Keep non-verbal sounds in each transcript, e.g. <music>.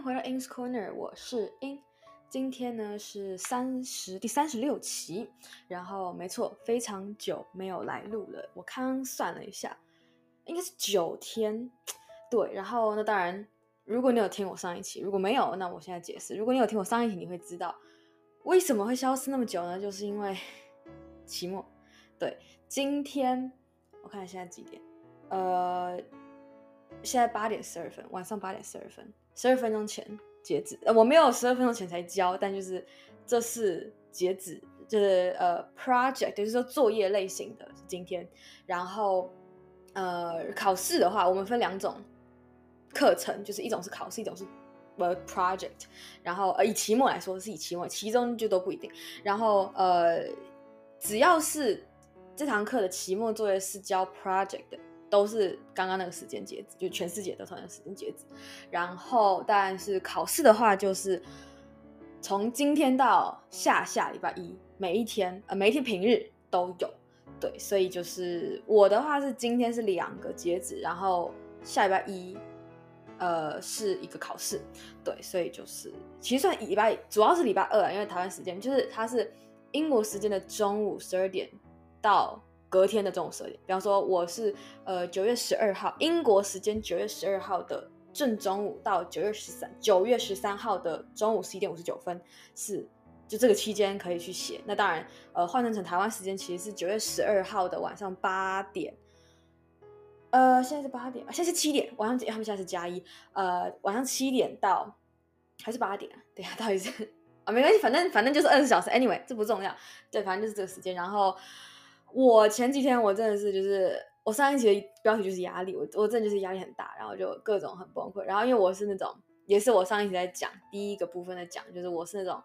迎回到 In's Corner，我是 In。今天呢是三十第三十六期，然后没错，非常久没有来录了。我刚刚算了一下，应该是九天。对，然后那当然，如果你有听我上一期，如果没有，那我现在解释。如果你有听我上一期，你会知道为什么会消失那么久呢？就是因为 <laughs> 期末。对，今天我看现在几点？呃。现在八点十二分，晚上八点十二分，十二分钟前截止。呃，我没有十二分钟前才交，但就是这是截止，就是呃，project，就是说作业类型的今天。然后呃，考试的话，我们分两种课程，就是一种是考试，一种是呃 project。然后呃，以期末来说是以期末，期中就都不一定。然后呃，只要是这堂课的期末作业是交 project 的。都是刚刚那个时间截止，就全世界都同样时间截止。然后，但是考试的话，就是从今天到下下礼拜一，每一天呃，每一天平日都有。对，所以就是我的话是今天是两个截止，然后下礼拜一呃是一个考试。对，所以就是其实算礼拜主要是礼拜二，因为台湾时间就是它是英国时间的中午十二点到。隔天的中午十二点，比方说我是呃九月十二号，英国时间九月十二号的正中午到九月十三九月十三号的中午十一点五十九分，是就这个期间可以去写。那当然，呃换算成台湾时间其实是九月十二号的晚上八点，呃现在是八点，现在是七点，晚上他们现在是加一，呃晚上七点到还是八点？等下到底是 <laughs> 啊没关系，反正反正就是二十小时，anyway 这不重要，对，反正就是这个时间，然后。我前几天我真的是就是我上一期的标题就是压力，我我真的就是压力很大，然后就各种很崩溃。然后因为我是那种，也是我上一期在讲第一个部分在讲，就是我是那种，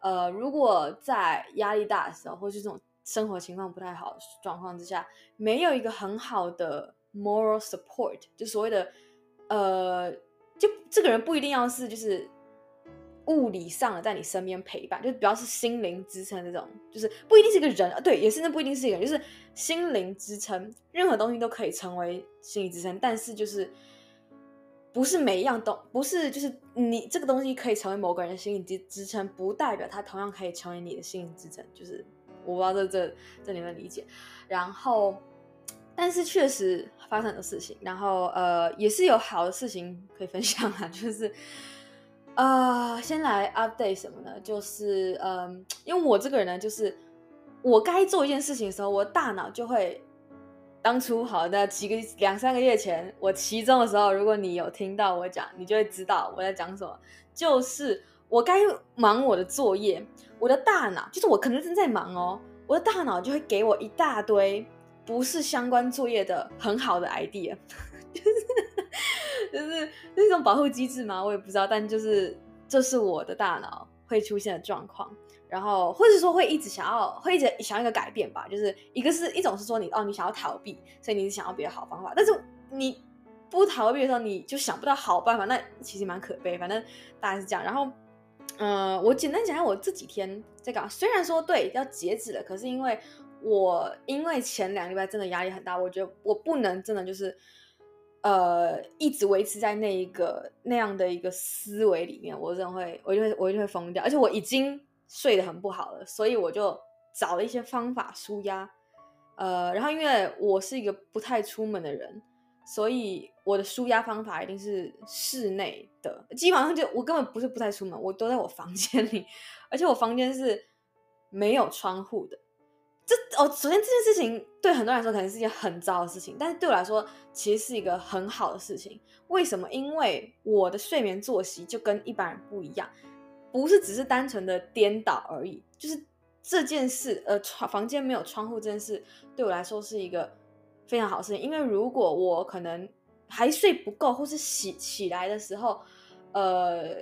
呃，如果在压力大的时候，或是这种生活情况不太好的状况之下，没有一个很好的 moral support，就所谓的，呃，就这个人不一定要是就是。物理上的在你身边陪伴，就比较是心灵支撑这种，就是不一定是一个人，对，也是那不一定是一个人，就是心灵支撑，任何东西都可以成为心理支撑，但是就是不是每一样都不是，就是你这个东西可以成为某个人的心理支支撑，不代表它同样可以成为你的心理支撑，就是我不知道这这这你们理解，然后但是确实发生很多事情，然后呃也是有好的事情可以分享啊，就是。啊、呃，先来 update 什么呢？就是，嗯，因为我这个人呢，就是我该做一件事情的时候，我大脑就会，当初好的几个两三个月前，我期中的时候，如果你有听到我讲，你就会知道我在讲什么。就是我该忙我的作业，我的大脑就是我可能正在忙哦，我的大脑就会给我一大堆不是相关作业的很好的 idea，<laughs> 就是。<laughs> 就是是一种保护机制吗？我也不知道，但就是这是我的大脑会出现的状况，然后或者说会一直想要，会一直想要一个改变吧。就是一个是一种是说你哦，你想要逃避，所以你是想要别的好方法，但是你不逃避的时候，你就想不到好办法，那其实蛮可悲。反正大概是这样。然后，嗯、呃，我简单讲下我这几天在搞。虽然说对要截止了，可是因为我因为前两个礼拜真的压力很大，我觉得我不能真的就是。呃，一直维持在那一个那样的一个思维里面，我真的会，我就会，我就会疯掉。而且我已经睡得很不好了，所以我就找了一些方法舒压。呃，然后因为我是一个不太出门的人，所以我的舒压方法一定是室内的。基本上就我根本不是不太出门，我都在我房间里，而且我房间是没有窗户的。这哦，首先这件事情对很多人来说可能是一件很糟的事情，但是对我来说其实是一个很好的事情。为什么？因为我的睡眠作息就跟一般人不一样，不是只是单纯的颠倒而已。就是这件事，呃，床房间没有窗户这件事，对我来说是一个非常好的事情。因为如果我可能还睡不够，或是起起来的时候，呃，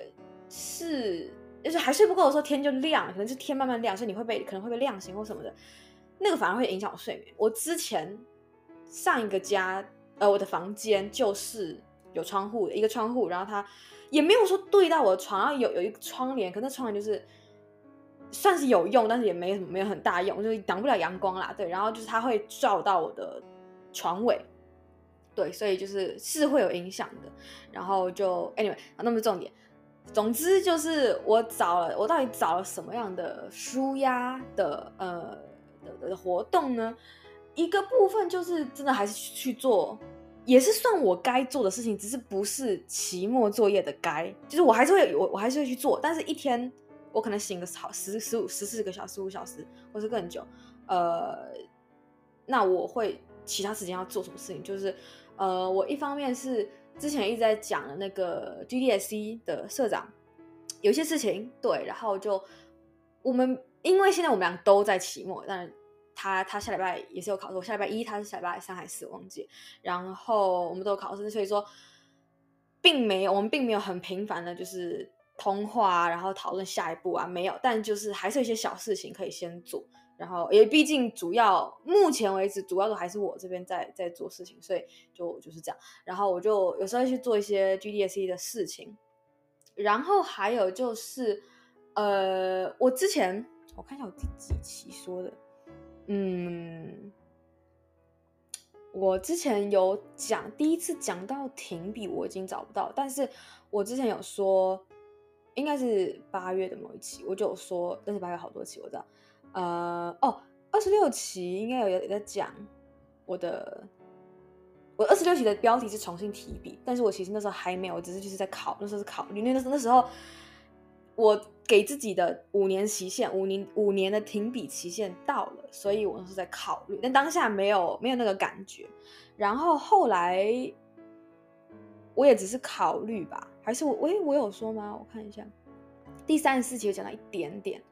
是就是还睡不够的时候，天就亮，可能是天慢慢亮，所以你会被可能会被亮醒或什么的。那个反而会影响我睡眠。我之前上一个家，呃，我的房间就是有窗户的，一个窗户，然后它也没有说对到我的床，然后有有一个窗帘，可那窗帘就是算是有用，但是也没什么，没有很大用，就是挡不了阳光啦。对，然后就是它会照到我的床尾，对，所以就是是会有影响的。然后就 anyway，那么重点，总之就是我找了，我到底找了什么样的舒压的呃的的活动呢？一个部分就是真的还是去做，也是算我该做的事情，只是不是期末作业的该，就是我还是会我我还是会去做，但是一天我可能醒个好十十五十四个小时五小时，或是更久，呃，那我会其他时间要做什么事情？就是呃，我一方面是。之前一直在讲的那个 GDSC 的社长，有些事情对，然后就我们因为现在我们俩都在期末，但是他他下礼拜也是有考试，我下礼拜一，他是下礼拜三还是四，忘记。然后我们都有考试，所以说并没有我们并没有很频繁的，就是通话，然后讨论下一步啊，没有。但就是还是有一些小事情可以先做。然后也毕竟主要目前为止主要都还是我这边在在做事情，所以就就是这样。然后我就有时候去做一些 GDSC 的事情。然后还有就是，呃，我之前我看一下我第几期说的，嗯，我之前有讲第一次讲到停笔，我已经找不到，但是我之前有说，应该是八月的某一期，我就有说，但是八月好多期我知道。呃哦，二十六期应该有有在讲我的，我二十六期的标题是重新提笔，但是我其实那时候还没有，我只是就是在考，那时候是考，因为那时候那时候我给自己的五年期限，五年五年的停笔期限到了，所以我那时候在考虑，但当下没有没有那个感觉，然后后来我也只是考虑吧，还是我我我有说吗？我看一下，第三十四期有讲到一点点。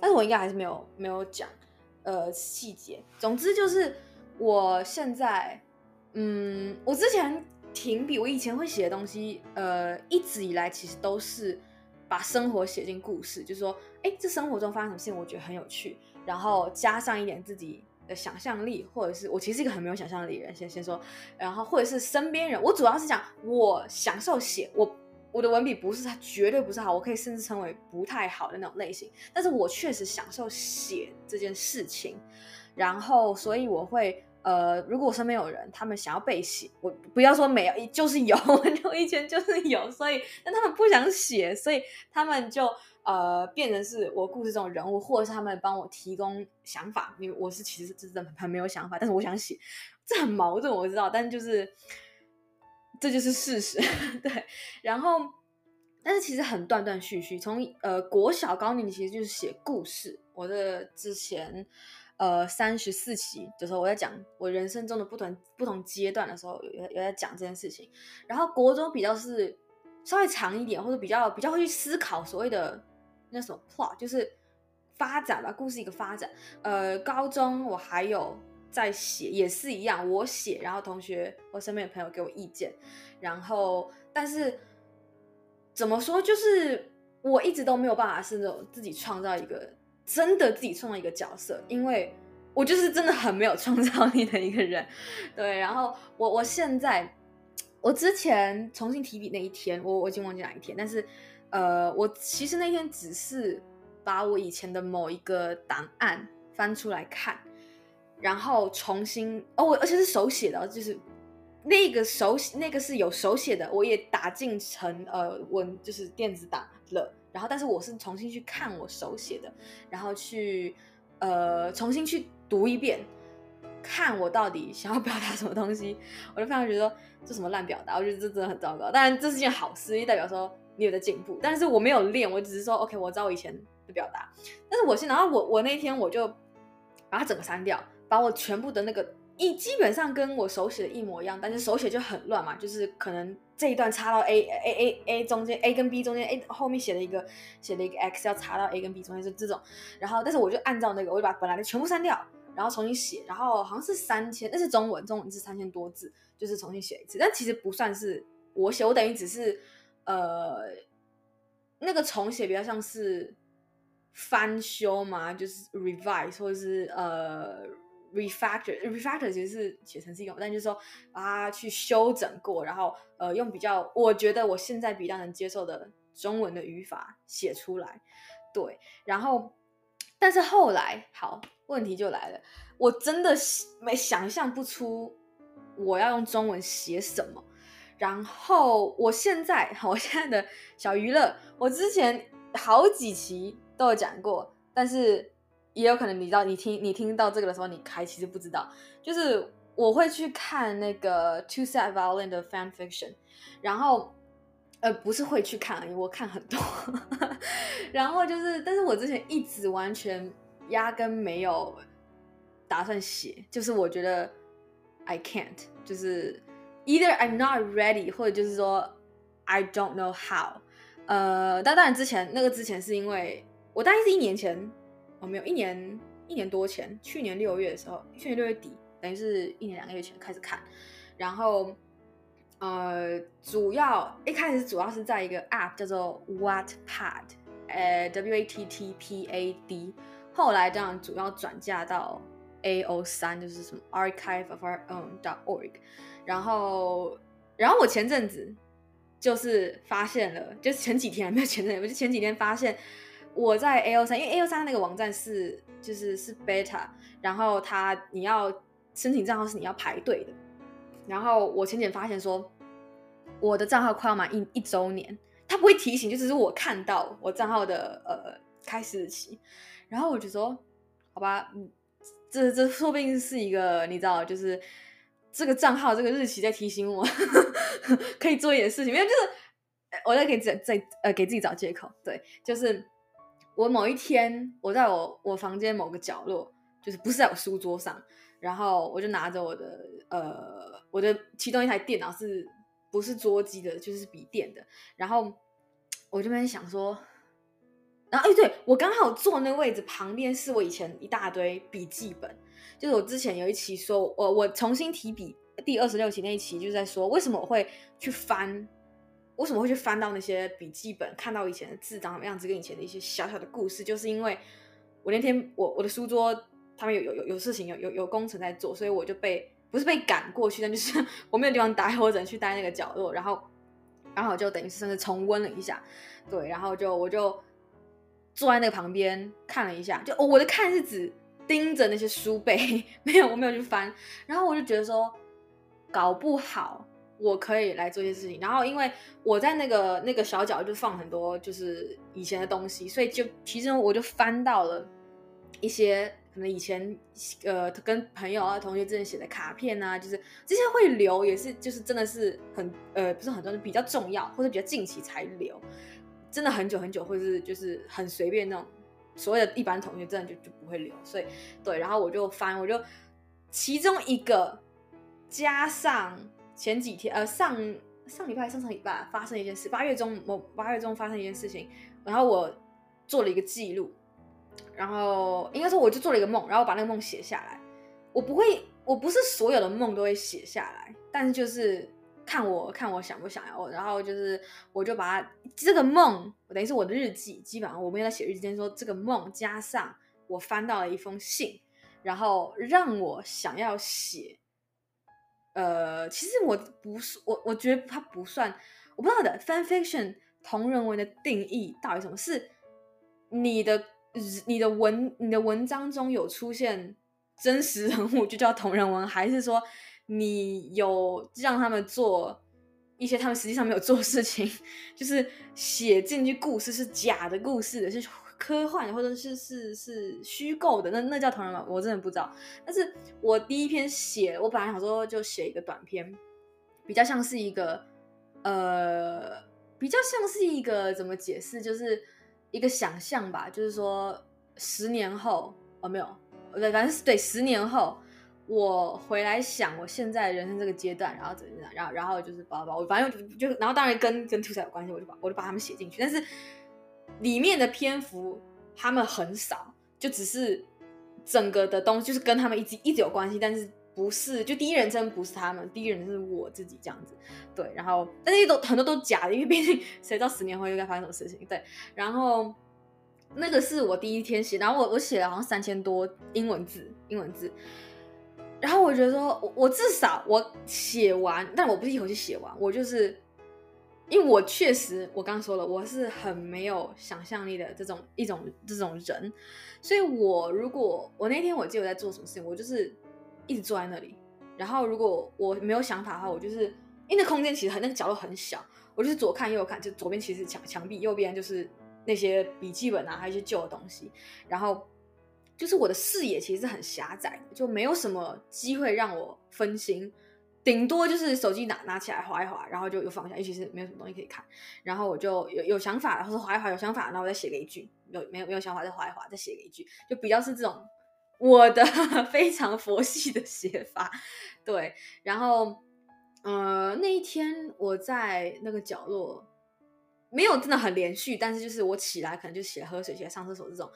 但是我应该还是没有没有讲，呃，细节。总之就是我现在，嗯，我之前停笔，我以前会写的东西，呃，一直以来其实都是把生活写进故事，就是说，哎，这生活中发生什么事情，我觉得很有趣，然后加上一点自己的想象力，或者是我其实是一个很没有想象力的人，先先说，然后或者是身边人，我主要是讲我享受写我。我的文笔不是，它绝对不是好，我可以甚至称为不太好的那种类型。但是我确实享受写这件事情，然后所以我会，呃，如果我身边有人，他们想要被写，我不要说没有，就是有，<laughs> 我以前就是有，所以但他们不想写，所以他们就呃变成是我故事中的人物，或者是他们帮我提供想法，因为我是其实真的很没有想法，但是我想写，这很矛盾，我知道，但就是。这就是事实，<laughs> 对。然后，但是其实很断断续续，从呃国小高年级其实就是写故事。我的之前呃三十四期的时候，我在讲我人生中的不同不同阶段的时候，有有在讲这件事情。然后国中比较是稍微长一点，或者比较比较会去思考所谓的那什么 plot，就是发展吧，故事一个发展。呃，高中我还有。在写也是一样，我写，然后同学或身边的朋友给我意见，然后但是怎么说，就是我一直都没有办法是那种自己创造一个真的自己创造一个角色，因为我就是真的很没有创造力的一个人，<laughs> 对。然后我我现在我之前重新提笔那一天，我我已经忘记哪一天，但是呃，我其实那天只是把我以前的某一个档案翻出来看。然后重新哦，我而且是手写的，就是那个手写那个是有手写的，我也打进成呃文就是电子档了。然后，但是我是重新去看我手写的，然后去呃重新去读一遍，看我到底想要表达什么东西。我就非常觉得这什么烂表达，我觉得这真的很糟糕。当然这是件好事，因为代表说你有在进步。但是我没有练，我只是说 OK，我知道我以前的表达。但是我现然后我我那天我就把它整个删掉。把我全部的那个一基本上跟我手写的一模一样，但是手写就很乱嘛，就是可能这一段插到 A A A A 中间，A 跟 B 中间，A 后面写了一个写了一个 X 要插到 A 跟 B 中间，是这种。然后，但是我就按照那个，我就把本来的全部删掉，然后重新写，然后好像是三千，那是中文，中文是三千多字，就是重新写一次。但其实不算是我写，我等于只是呃那个重写比较像是翻修嘛，就是 revise 或者是呃。Refactor refactor 其实是写成是一种，但就是说啊，去修整过，然后呃，用比较我觉得我现在比较能接受的中文的语法写出来，对，然后但是后来好，问题就来了，我真的没想象不出我要用中文写什么，然后我现在，我现在的小娱乐，我之前好几期都有讲过，但是也有可能你知道，你听你听到这个的时候，你还其实不知道，就是我会去看那个 Two Set Violin 的 fan fiction，然后呃不是会去看而已，我看很多，<laughs> 然后就是，但是我之前一直完全压根没有打算写，就是我觉得 I can't，就是。Either I'm not ready，或者就是说 I don't know how。呃，但当然之前那个之前是因为我大概是一年前，哦没有一年一年多前，去年六月的时候，去年六月底，等于是一年两个月前开始看，然后呃主要一开始主要是在一个 app 叫做 WhatPad，呃 W A T T P A D，后来这样主要转嫁到 A O 三，就是什么 Archive of Our Own dot org。然后，然后我前阵子就是发现了，就是前几天没有前阵子，我就前几天发现我在 AO3，因为 AO3 那个网站是就是是 beta，然后他你要申请账号是你要排队的。然后我前几天发现说我的账号快要满一一周年，他不会提醒，就只是我看到我账号的呃开始日期。然后我就说，好吧，嗯，这这说不定是一个你知道，就是。这个账号这个日期在提醒我 <laughs> 可以做一点事情，因为就是我在给自在呃给自己找借口，对，就是我某一天我在我我房间某个角落，就是不是在我书桌上，然后我就拿着我的呃我的其中一台电脑是不是桌机的，就是笔电的，然后我就在想说，然后哎对我刚好坐那位置旁边是我以前一大堆笔记本。就是我之前有一期说，我我重新提笔第二十六期那一期，就在说为什么我会去翻，为什么会去翻到那些笔记本，看到以前的字长什么样子，跟以前的一些小小的故事，就是因为我那天我我的书桌他们有有有有事情有有有工程在做，所以我就被不是被赶过去，但就是 <laughs> 我没有地方待，我只能去待那个角落，然后然后就等于是甚至重温了一下，对，然后就我就坐在那个旁边看了一下，就我的看是指。盯着那些书背，<laughs> 没有，我没有去翻。然后我就觉得说，搞不好我可以来做些事情。然后因为我在那个那个小角就放很多就是以前的东西，所以就其中我就翻到了一些可能以前呃跟朋友啊同学之间写的卡片啊，就是这些会留，也是就是真的是很呃不是很多，比较重要或者比较近期才留，真的很久很久，或者是就是很随便那种。所谓的一般同学真的就就不会留，所以对，然后我就翻，我就其中一个加上前几天呃上上礼拜上上礼拜发生一件事，八月中某八月中发生一件事情，然后我做了一个记录，然后应该说我就做了一个梦，然后把那个梦写下来。我不会，我不是所有的梦都会写下来，但是就是。看我看我想不想要，然后就是我就把它这个梦，等于是我的日记，基本上我没有在写日记间说这个梦加上我翻到了一封信，然后让我想要写。呃，其实我不是我，我觉得它不算，我不知道的 fan fiction 同人文的定义到底什么？是你的你的文你的文章中有出现真实人物就叫同人文，还是说？你有让他们做一些他们实际上没有做事情，<laughs> 就是写进去故事是假的故事的，是科幻，或者是是是虚构的，那那叫同人吗？我真的不知道。但是我第一篇写，我本来想说就写一个短篇，比较像是一个呃，比较像是一个怎么解释，就是一个想象吧，就是说十年后哦没有，对，反正是对十年后。我回来想，我现在人生这个阶段，然后怎么样，然后然后就是包包，我反正就就然后当然跟跟兔仔有关系，我就把我就把他们写进去。但是里面的篇幅他们很少，就只是整个的东西就是跟他们一直一直有关系，但是不是就第一人称不是他们，第一人称是我自己这样子。对，然后但是都很多都假的，因为毕竟谁知道十年后又该发生什么事情？对，然后那个是我第一天写，然后我我写了好像三千多英文字，英文字。然后我觉得说，我我至少我写完，但我不是一口气写完，我就是，因为我确实我刚刚说了，我是很没有想象力的这种一种这种人，所以我如果我那天我记得我在做什么事情，我就是一直坐在那里，然后如果我没有想法的话，我就是因为那空间其实很那个角落很小，我就是左看右看，就左边其实墙墙壁，右边就是那些笔记本啊，还有一些旧的东西，然后就是我的视野其实很狭窄，就没有什么机会让我分心。顶多就是手机拿拿起来划一划，然后就又放下，尤其是没有什么东西可以看，然后我就有有想法，或者滑一划有想法，然后我再写个一句，有没有没有想法再划一划再写个一句，就比较是这种我的 <laughs> 非常佛系的写法，对，然后呃那一天我在那个角落没有真的很连续，但是就是我起来可能就起来喝水、起来上厕所这种，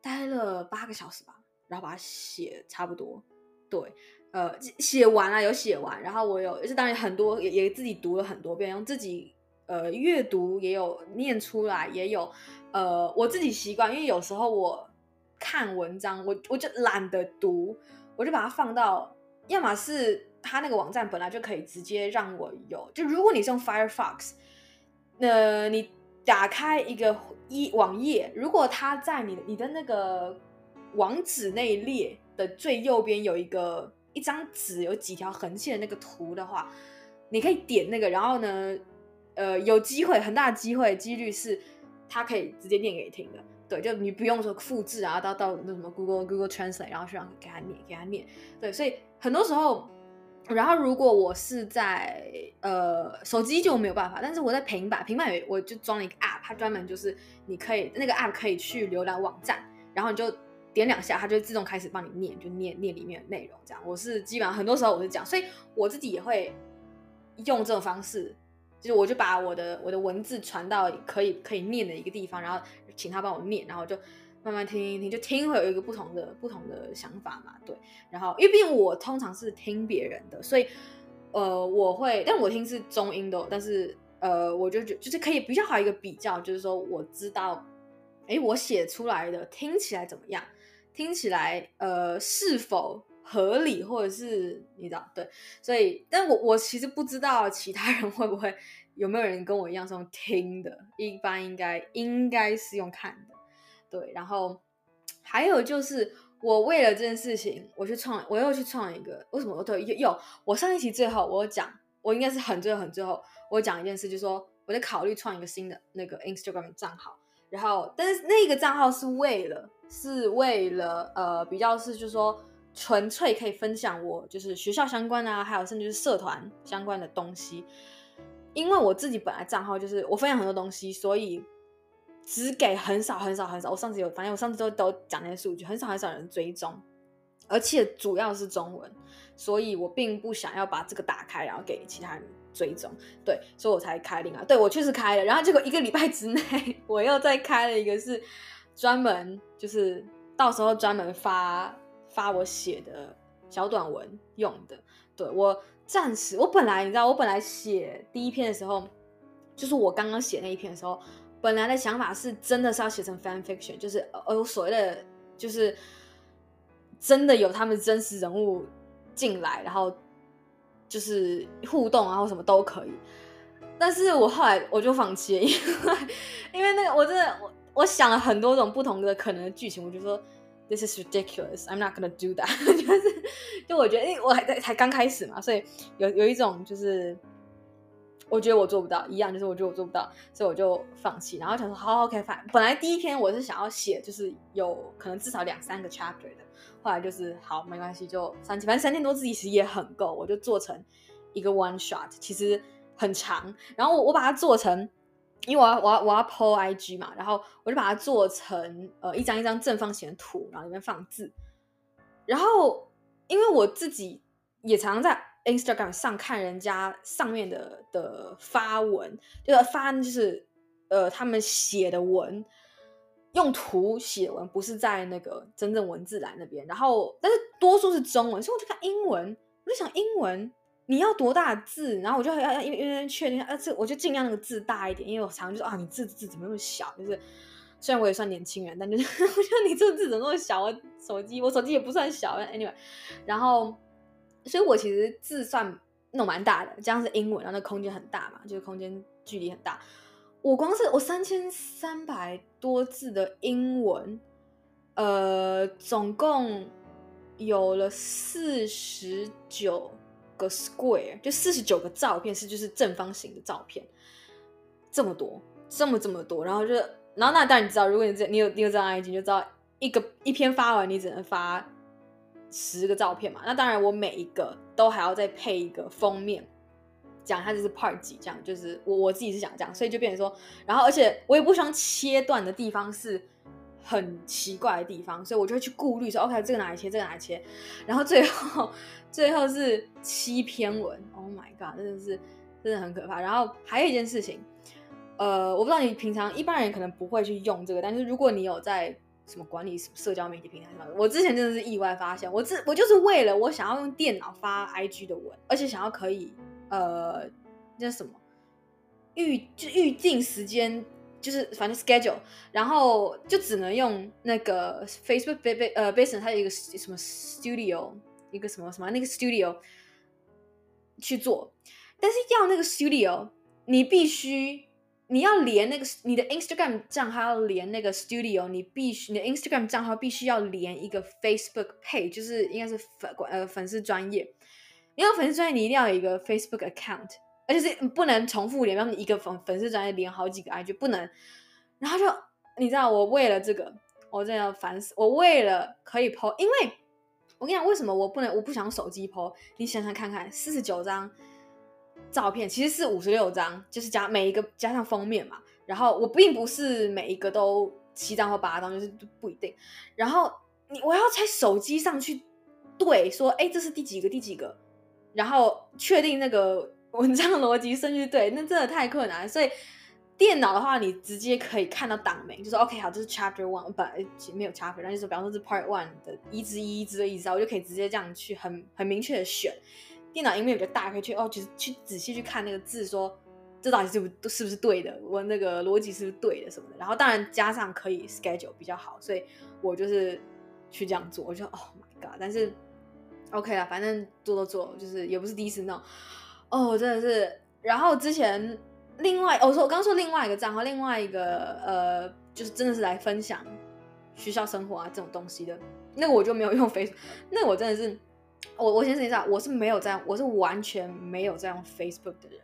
待了八个小时吧，然后把它写差不多，对。呃，写完了有写完，然后我有，就当然很多也也自己读了很多遍，用自己呃阅读也有念出来，也有呃我自己习惯，因为有时候我看文章，我我就懒得读，我就把它放到，要么是他那个网站本来就可以直接让我有，就如果你是用 Firefox，呃，你打开一个一网页，如果它在你你的那个网址那一列的最右边有一个。一张纸有几条横线的那个图的话，你可以点那个，然后呢，呃，有机会很大的机会几率是它可以直接念给你听的，对，就你不用说复制啊，到到那什么 Google Google Translate，然后去让给他念给他念，对，所以很多时候，然后如果我是在呃手机就没有办法，但是我在平板，平板我就装了一个 App，它专门就是你可以那个 App 可以去浏览网站，然后你就。点两下，它就自动开始帮你念，就念念里面的内容。这样，我是基本上很多时候我是这样，所以我自己也会用这种方式，就是我就把我的我的文字传到可以可以念的一个地方，然后请他帮我念，然后就慢慢听听听，就听会有一个不同的不同的想法嘛，对。然后因为毕竟我通常是听别人的，所以呃我会，但我听是中音的，但是呃我就觉就是可以比较好一个比较，就是说我知道，哎，我写出来的听起来怎么样。听起来，呃，是否合理，或者是你知道，对，所以，但我我其实不知道其他人 <laughs> 会不会有没有人跟我一样是用听的，一般应该应该是用看的，对，然后还有就是我为了这件事情，我去创，我又去创一个，为什么？我对有我上一期最后我讲，我应该是很最后很最后，我讲一件事，就是说我在考虑创一个新的那个 Instagram 账号，然后但是那个账号是为了。是为了呃比较是就是说纯粹可以分享我就是学校相关啊，还有甚至是社团相关的东西。因为我自己本来账号就是我分享很多东西，所以只给很少很少很少。我上次有，反正我上次都都讲那些数据，很少很少人追踪，而且主要是中文，所以我并不想要把这个打开，然后给其他人追踪。对，所以我才开另外。对，我确实开了，然后结果一个礼拜之内，我又再开了一个是。专门就是到时候专门发发我写的小短文用的。对，我暂时，我本来你知道，我本来写第一篇的时候，就是我刚刚写那一篇的时候，本来的想法是真的是要写成 fan fiction，就是呃所谓的就是真的有他们真实人物进来，然后就是互动，啊，或什么都可以。但是我后来我就放弃了，<laughs> 因为因为那个我真的我。我想了很多种不同的可能的剧情，我就说，This is ridiculous. I'm not gonna do that. <laughs> 就是，就我觉得，因为我还在才刚开始嘛，所以有有一种就是，我觉得我做不到，一样就是我觉得我做不到，所以我就放弃。然后想说，好，好，OK，反本来第一篇我是想要写，就是有可能至少两三个 chapter 的，后来就是好，没关系，就三千，反正三千多字其实也很够，我就做成一个 one shot，其实很长。然后我我把它做成。因为我要我要我要 po IG 嘛，然后我就把它做成呃一张一张正方形的图，然后里面放字。然后因为我自己也常常在 Instagram 上看人家上面的的发文，就是发就是呃他们写的文，用图写文，不是在那个真正文字栏那边。然后但是多数是中文，所以我就看英文，我就想英文。你要多大的字？然后我就要要因为因为确定，呃，这我就尽量那个字大一点，因为我常常就说啊，你字字怎么那么小？就是虽然我也算年轻人，但就是 <laughs> 我觉得你这字怎么那么小？我手机我手机也不算小，anyway，然后所以我其实字算弄蛮大的，这样是英文，然后那空间很大嘛，就是空间距离很大。我光是我三千三百多字的英文，呃，总共有了四十九。个 square，就四十九个照片是就是正方形的照片，这么多，这么这么多，然后就，然后那当然你知道，如果你这你有你有这样 IG，就知道一个一篇发完你只能发十个照片嘛，那当然我每一个都还要再配一个封面。讲它就是 part 几，这样就是我我自己是想这样，所以就变成说，然后而且我也不希望切断的地方是很奇怪的地方，所以我就会去顾虑说，OK，这个哪里切，这个哪里切，然后最后最后是七篇文，Oh my god，真的是真的很可怕。然后还有一件事情，呃，我不知道你平常一般人可能不会去用这个，但是如果你有在什么管理什么社交媒体平台上，我之前真的是意外发现，我自我就是为了我想要用电脑发 IG 的文，而且想要可以。呃，那什么预就预定时间，就是反正 schedule，然后就只能用那个 Facebook 背背呃 Based 它有一个什么 Studio，一个什么什么那个 Studio 去做，但是要那个 Studio，你必须你要连那个你的 Instagram 账号要连那个 Studio，你必须你的 Instagram 账号必须要连一个 Facebook page，就是应该是粉呃粉丝专业。你要粉丝专业，你一定要有一个 Facebook account，而且是不能重复连，让你一个粉粉丝专业连好几个 IG 不能。然后就你知道，我为了这个，我真的要烦死。我为了可以 po，因为我跟你讲，为什么我不能，我不想用手机 po？你想想看看，四十九张照片其实是五十六张，就是加每一个加上封面嘛。然后我并不是每一个都七张或八张，就是不一定。然后你我要在手机上去对说，哎，这是第几个？第几个？然后确定那个 <laughs> 文章逻辑顺序对，那真的太困难。所以电脑的话，你直接可以看到档名，就说 OK 好，这是 Chapter One，本来没有 Chapter，然后就是比方说是 Part One 的一之一之一之，我就可以直接这样去很很明确的选。电脑萤幕比较大，可以去哦，就是去仔细去看那个字，说这到底是不是不是对的，我那个逻辑是不是对的什么的。然后当然加上可以 schedule 比较好，所以我就是去这样做，我就 Oh my God，但是。OK 啦，反正做都做，就是也不是第一次弄，哦，真的是。然后之前另外，我说我刚说另外一个账号，另外一个呃，就是真的是来分享学校生活啊这种东西的，那个我就没有用 <laughs> Facebook，那我真的是，我我先说一下，我是没有在，我是完全没有在用 Facebook 的人，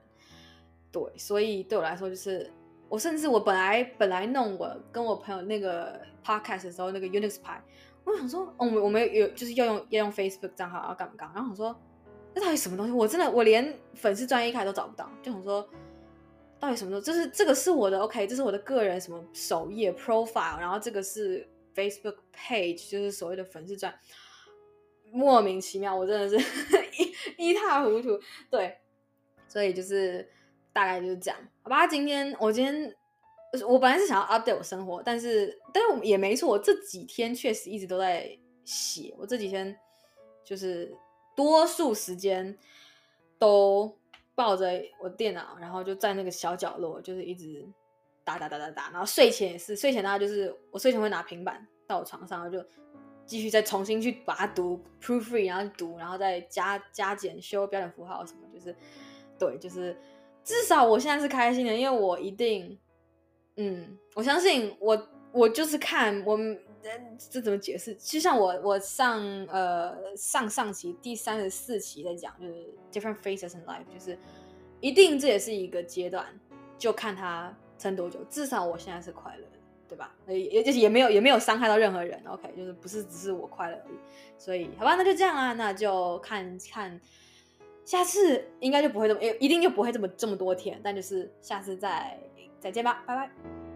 对，所以对我来说就是，我甚至我本来本来弄我跟我朋友那个 Podcast 的时候，那个 Unix 牌。我想说，我们我们有就是要用要用 Facebook 账号，要干嘛干嘛。然后我说，这到底什么东西？我真的我连粉丝专页一开都找不到。就想说，到底什么东西？就是这个是我的 OK，这是我的个人什么首页 profile，然后这个是 Facebook page，就是所谓的粉丝专。莫名其妙，我真的是 <laughs> 一一塌糊涂。对，所以就是大概就是这样，好吧？今天我今天。我本来是想要 update 我生活，但是但是也没错，我这几天确实一直都在写。我这几天就是多数时间都抱着我电脑，然后就在那个小角落，就是一直打打打打打。然后睡前也是，睡前大家就是我睡前会拿平板到我床上，然后就继续再重新去把它读 proofread，然后读，然后再加加减修标点符号什么，就是对，就是至少我现在是开心的，因为我一定。嗯，我相信我，我就是看我们这怎么解释？就像我，我上呃上上期第三十四期在讲，就是 different phases in life，就是一定这也是一个阶段，就看他撑多久。至少我现在是快乐的，对吧？也就是也没有也没有伤害到任何人。OK，就是不是只是我快乐而已。所以好吧，那就这样啊，那就看看下次应该就不会这么，一定就不会这么这么多天。但就是下次再。再见吧，拜拜。